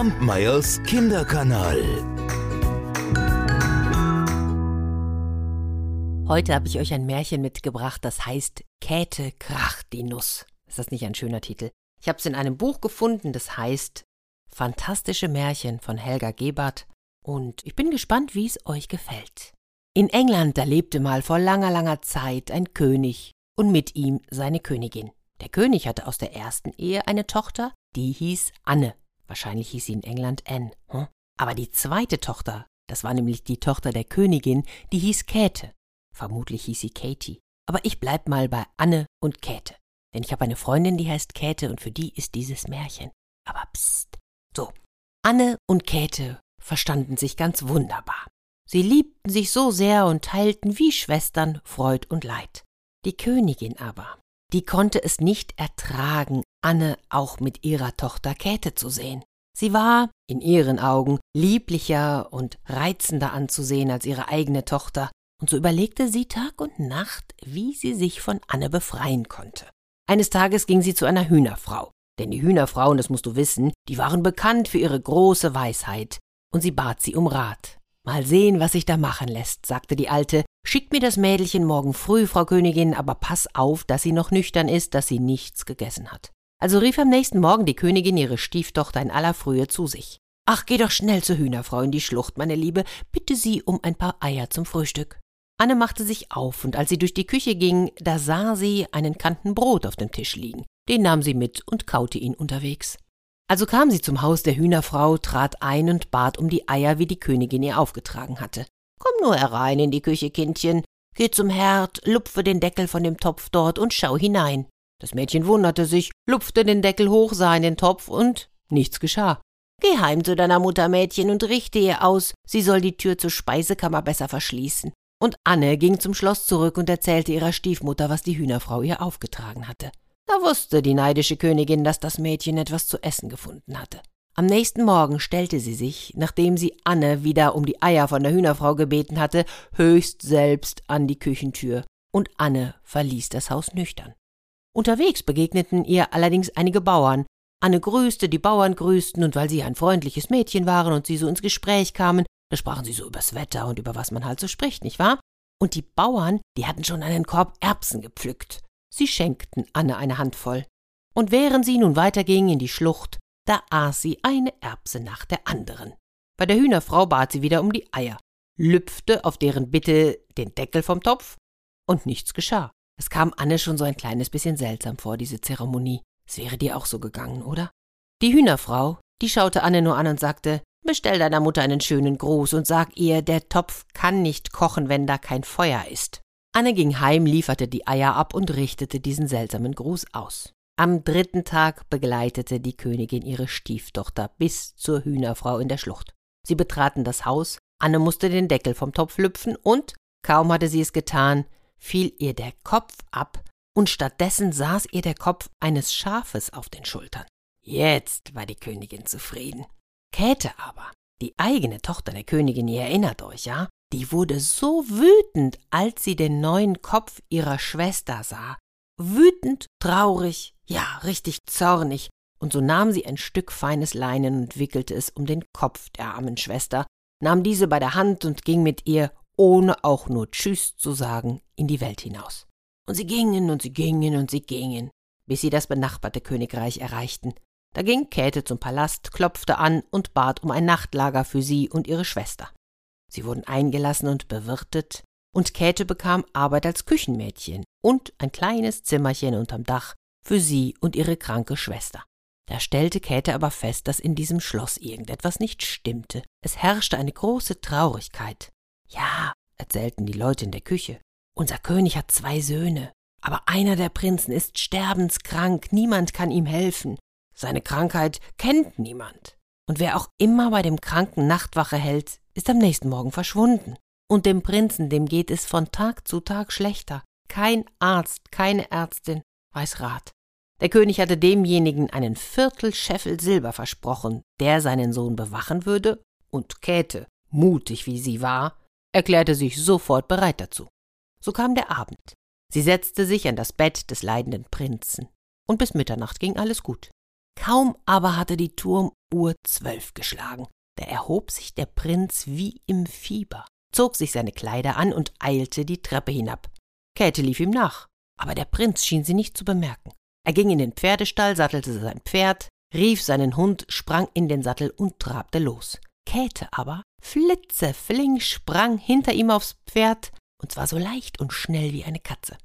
Kampmeyers Kinderkanal. Heute habe ich euch ein Märchen mitgebracht, das heißt Käthe kracht die Nuss. Ist das nicht ein schöner Titel? Ich habe es in einem Buch gefunden, das heißt Fantastische Märchen von Helga Gebhardt und ich bin gespannt, wie es euch gefällt. In England, da lebte mal vor langer, langer Zeit ein König und mit ihm seine Königin. Der König hatte aus der ersten Ehe eine Tochter, die hieß Anne. Wahrscheinlich hieß sie in England Anne. Hm? Aber die zweite Tochter, das war nämlich die Tochter der Königin, die hieß Käthe. Vermutlich hieß sie Katie. Aber ich bleib mal bei Anne und Käthe. Denn ich habe eine Freundin, die heißt Käthe und für die ist dieses Märchen. Aber psst. So. Anne und Käthe verstanden sich ganz wunderbar. Sie liebten sich so sehr und teilten wie Schwestern Freud und Leid. Die Königin aber, die konnte es nicht ertragen, Anne auch mit ihrer Tochter Käthe zu sehen. Sie war, in ihren Augen, lieblicher und reizender anzusehen als ihre eigene Tochter, und so überlegte sie Tag und Nacht, wie sie sich von Anne befreien konnte. Eines Tages ging sie zu einer Hühnerfrau, denn die Hühnerfrauen, das musst du wissen, die waren bekannt für ihre große Weisheit, und sie bat sie um Rat. Mal sehen, was sich da machen lässt, sagte die Alte. Schickt mir das Mädelchen morgen früh, Frau Königin, aber pass auf, dass sie noch nüchtern ist, dass sie nichts gegessen hat. Also rief am nächsten Morgen die Königin ihre Stieftochter in aller Frühe zu sich. Ach, geh doch schnell zur Hühnerfrau in die Schlucht, meine Liebe, bitte sie um ein paar Eier zum Frühstück. Anne machte sich auf, und als sie durch die Küche ging, da sah sie einen Kanten Brot auf dem Tisch liegen. Den nahm sie mit und kaute ihn unterwegs. Also kam sie zum Haus der Hühnerfrau, trat ein und bat um die Eier, wie die Königin ihr aufgetragen hatte. Komm nur herein in die Küche, Kindchen. Geh zum Herd, lupfe den Deckel von dem Topf dort und schau hinein. Das Mädchen wunderte sich, lupfte den Deckel hoch, sah in den Topf und nichts geschah. Geh heim zu deiner Mutter, Mädchen, und richte ihr aus, sie soll die Tür zur Speisekammer besser verschließen. Und Anne ging zum Schloss zurück und erzählte ihrer Stiefmutter, was die Hühnerfrau ihr aufgetragen hatte. Da wusste die neidische Königin, dass das Mädchen etwas zu essen gefunden hatte. Am nächsten Morgen stellte sie sich, nachdem sie Anne wieder um die Eier von der Hühnerfrau gebeten hatte, höchst selbst an die Küchentür, und Anne verließ das Haus nüchtern. Unterwegs begegneten ihr allerdings einige Bauern. Anne grüßte, die Bauern grüßten, und weil sie ein freundliches Mädchen waren und sie so ins Gespräch kamen, da sprachen sie so übers Wetter und über was man halt so spricht, nicht wahr? Und die Bauern, die hatten schon einen Korb Erbsen gepflückt. Sie schenkten Anne eine Handvoll. Und während sie nun weiterging in die Schlucht, da aß sie eine Erbse nach der anderen. Bei der Hühnerfrau bat sie wieder um die Eier, lüpfte auf deren Bitte den Deckel vom Topf, und nichts geschah. Es kam Anne schon so ein kleines bisschen seltsam vor, diese Zeremonie. Es wäre dir auch so gegangen, oder? Die Hühnerfrau, die schaute Anne nur an und sagte, Bestell deiner Mutter einen schönen Gruß und sag ihr, der Topf kann nicht kochen, wenn da kein Feuer ist. Anne ging heim, lieferte die Eier ab und richtete diesen seltsamen Gruß aus. Am dritten Tag begleitete die Königin ihre Stieftochter bis zur Hühnerfrau in der Schlucht. Sie betraten das Haus, Anne musste den Deckel vom Topf lüpfen und, kaum hatte sie es getan, fiel ihr der Kopf ab, und stattdessen saß ihr der Kopf eines Schafes auf den Schultern. Jetzt war die Königin zufrieden. Käthe aber, die eigene Tochter der Königin, ihr erinnert euch, ja, die wurde so wütend, als sie den neuen Kopf ihrer Schwester sah. Wütend, traurig, ja, richtig zornig, und so nahm sie ein Stück feines Leinen und wickelte es um den Kopf der armen Schwester, nahm diese bei der Hand und ging mit ihr, ohne auch nur Tschüss zu sagen, in die Welt hinaus. Und sie gingen und sie gingen und sie gingen, bis sie das benachbarte Königreich erreichten. Da ging Käthe zum Palast, klopfte an und bat um ein Nachtlager für sie und ihre Schwester. Sie wurden eingelassen und bewirtet, und Käthe bekam Arbeit als Küchenmädchen und ein kleines Zimmerchen unterm Dach für sie und ihre kranke Schwester. Da stellte Käthe aber fest, dass in diesem Schloss irgendetwas nicht stimmte. Es herrschte eine große Traurigkeit. Ja, erzählten die Leute in der Küche, unser König hat zwei Söhne, aber einer der Prinzen ist sterbenskrank, niemand kann ihm helfen. Seine Krankheit kennt niemand. Und wer auch immer bei dem Kranken Nachtwache hält, ist am nächsten Morgen verschwunden. Und dem Prinzen, dem geht es von Tag zu Tag schlechter. Kein Arzt, keine Ärztin weiß Rat. Der König hatte demjenigen einen Viertel Scheffel Silber versprochen, der seinen Sohn bewachen würde, und Käthe, mutig wie sie war, erklärte sich sofort bereit dazu. So kam der Abend. Sie setzte sich an das Bett des leidenden Prinzen, und bis Mitternacht ging alles gut. Kaum aber hatte die Turmuhr zwölf geschlagen, da erhob sich der Prinz wie im Fieber, zog sich seine Kleider an und eilte die Treppe hinab. Käthe lief ihm nach, aber der Prinz schien sie nicht zu bemerken. Er ging in den Pferdestall, sattelte sein Pferd, rief seinen Hund, sprang in den Sattel und trabte los. Käthe aber, flitzeflink, sprang hinter ihm aufs Pferd, und zwar so leicht und schnell wie eine Katze.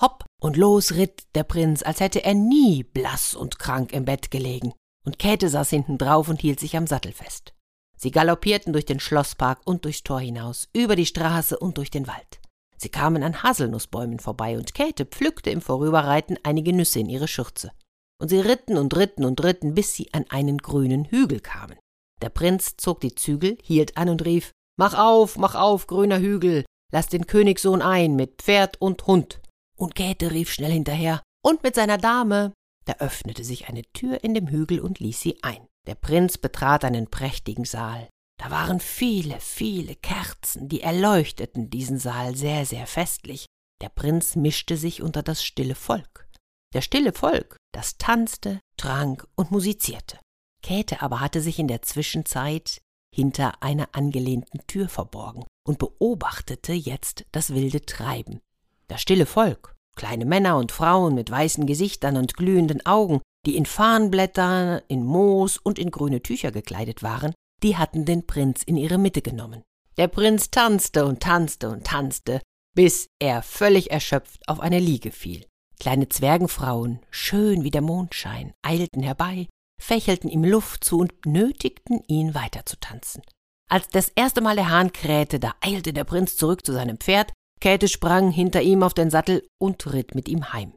Hopp und los ritt der Prinz, als hätte er nie blass und krank im Bett gelegen, und Käthe saß hinten drauf und hielt sich am Sattel fest. Sie galoppierten durch den Schlosspark und durchs Tor hinaus, über die Straße und durch den Wald. Sie kamen an Haselnussbäumen vorbei, und Käthe pflückte im Vorüberreiten einige Nüsse in ihre Schürze. Und sie ritten und ritten und ritten, bis sie an einen grünen Hügel kamen. Der Prinz zog die Zügel, hielt an und rief Mach auf, mach auf, grüner Hügel, lass den Königssohn ein mit Pferd und Hund. Und Käthe rief schnell hinterher und mit seiner Dame. Da öffnete sich eine Tür in dem Hügel und ließ sie ein. Der Prinz betrat einen prächtigen Saal. Da waren viele, viele Kerzen, die erleuchteten diesen Saal sehr, sehr festlich. Der Prinz mischte sich unter das stille Volk. Der stille Volk, das tanzte, trank und musizierte. Käthe aber hatte sich in der Zwischenzeit hinter einer angelehnten Tür verborgen und beobachtete jetzt das wilde Treiben. Das stille Volk, kleine Männer und Frauen mit weißen Gesichtern und glühenden Augen, die in Farnblätter, in Moos und in grüne Tücher gekleidet waren, die hatten den Prinz in ihre Mitte genommen. Der Prinz tanzte und tanzte und tanzte, bis er völlig erschöpft auf eine Liege fiel. Kleine Zwergenfrauen, schön wie der Mondschein, eilten herbei, fächelten ihm Luft zu und nötigten ihn weiter zu tanzen. Als das erste Mal der Hahn krähte, da eilte der Prinz zurück zu seinem Pferd, Käthe sprang hinter ihm auf den Sattel und ritt mit ihm heim.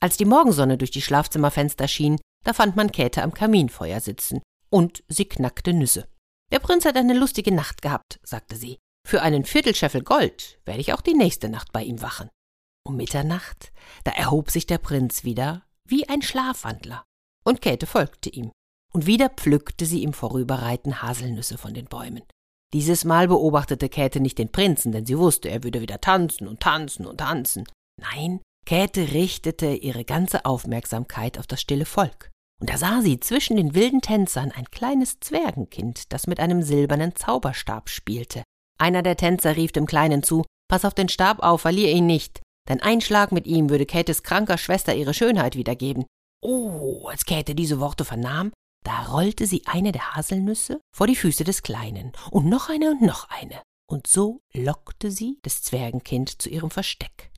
Als die Morgensonne durch die Schlafzimmerfenster schien, da fand man Käthe am Kaminfeuer sitzen, und sie knackte Nüsse. Der Prinz hat eine lustige Nacht gehabt, sagte sie. Für einen Viertelscheffel Gold werde ich auch die nächste Nacht bei ihm wachen. Um Mitternacht, da erhob sich der Prinz wieder wie ein Schlafwandler, und Käthe folgte ihm, und wieder pflückte sie im Vorüberreiten Haselnüsse von den Bäumen. Dieses Mal beobachtete Käthe nicht den Prinzen, denn sie wusste, er würde wieder tanzen und tanzen und tanzen. Nein, Käthe richtete ihre ganze Aufmerksamkeit auf das stille Volk. Und da sah sie zwischen den wilden Tänzern ein kleines Zwergenkind, das mit einem silbernen Zauberstab spielte. Einer der Tänzer rief dem Kleinen zu, Pass auf den Stab auf, verlier ihn nicht, denn ein Schlag mit ihm würde Käthes kranker Schwester ihre Schönheit wiedergeben. Oh, als Käthe diese Worte vernahm, da rollte sie eine der Haselnüsse vor die Füße des Kleinen und noch eine und noch eine. Und so lockte sie das Zwergenkind zu ihrem Versteck.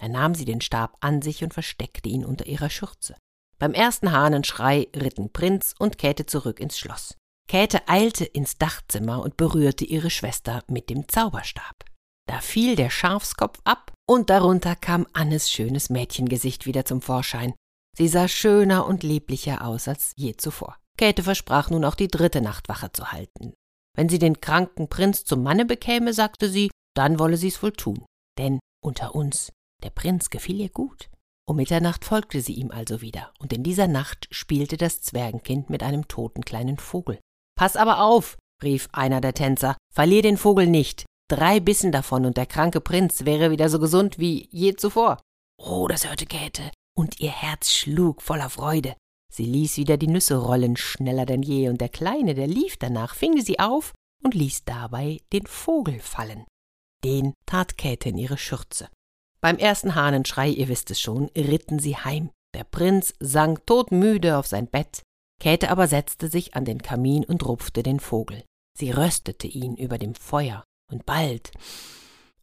Da nahm sie den Stab an sich und versteckte ihn unter ihrer Schürze. Beim ersten Hahnenschrei ritten Prinz und Käthe zurück ins Schloss. Käthe eilte ins Dachzimmer und berührte ihre Schwester mit dem Zauberstab. Da fiel der Schafskopf ab und darunter kam Annes schönes Mädchengesicht wieder zum Vorschein. Sie sah schöner und lieblicher aus als je zuvor. Käthe versprach nun auch die dritte Nachtwache zu halten. Wenn sie den kranken Prinz zum Manne bekäme, sagte sie, dann wolle sie's wohl tun. Denn unter uns, der Prinz gefiel ihr gut. Um Mitternacht folgte sie ihm also wieder, und in dieser Nacht spielte das Zwergenkind mit einem toten kleinen Vogel. Pass aber auf, rief einer der Tänzer, verlier den Vogel nicht. Drei Bissen davon und der kranke Prinz wäre wieder so gesund wie je zuvor. Oh, das hörte Käthe, und ihr Herz schlug voller Freude. Sie ließ wieder die Nüsse rollen, schneller denn je, und der Kleine, der lief danach, fing sie auf und ließ dabei den Vogel fallen. Den tat Käthe in ihre Schürze. Beim ersten Hahnenschrei, ihr wisst es schon, ritten sie heim. Der Prinz sank todmüde auf sein Bett, Käthe aber setzte sich an den Kamin und rupfte den Vogel. Sie röstete ihn über dem Feuer, und bald,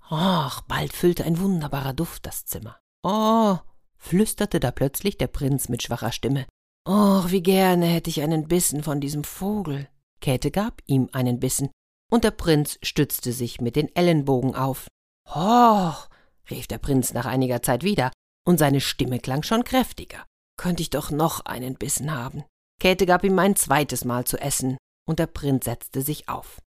ach, bald füllte ein wunderbarer Duft das Zimmer. Oh, flüsterte da plötzlich der Prinz mit schwacher Stimme. Oh, wie gerne hätte ich einen Bissen von diesem Vogel. Käthe gab ihm einen Bissen, und der Prinz stützte sich mit den Ellenbogen auf. Hoch, rief der Prinz nach einiger Zeit wieder, und seine Stimme klang schon kräftiger. Könnte ich doch noch einen Bissen haben. Käthe gab ihm ein zweites Mal zu essen, und der Prinz setzte sich auf.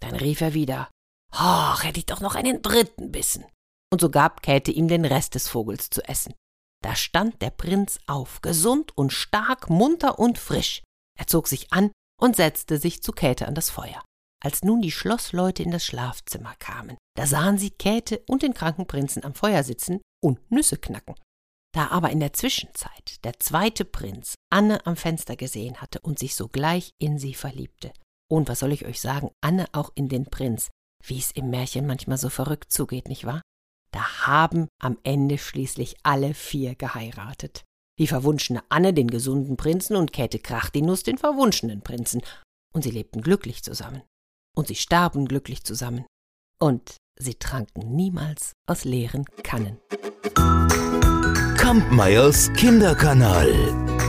Dann rief er wieder Ach, hätte ich doch noch einen dritten Bissen. Und so gab Käthe ihm den Rest des Vogels zu essen. Da stand der Prinz auf, gesund und stark, munter und frisch. Er zog sich an und setzte sich zu Käthe an das Feuer. Als nun die Schlossleute in das Schlafzimmer kamen, da sahen sie Käthe und den kranken Prinzen am Feuer sitzen und Nüsse knacken. Da aber in der Zwischenzeit der zweite Prinz Anne am Fenster gesehen hatte und sich sogleich in sie verliebte. Und was soll ich euch sagen, Anne auch in den Prinz, wie es im Märchen manchmal so verrückt zugeht, nicht wahr? Da haben am Ende schließlich alle vier geheiratet. Die verwunschene Anne den gesunden Prinzen und Käthe Krachtinus den verwunschenen Prinzen. Und sie lebten glücklich zusammen. Und sie starben glücklich zusammen. Und sie tranken niemals aus leeren Kannen. Kampmeyers Kinderkanal.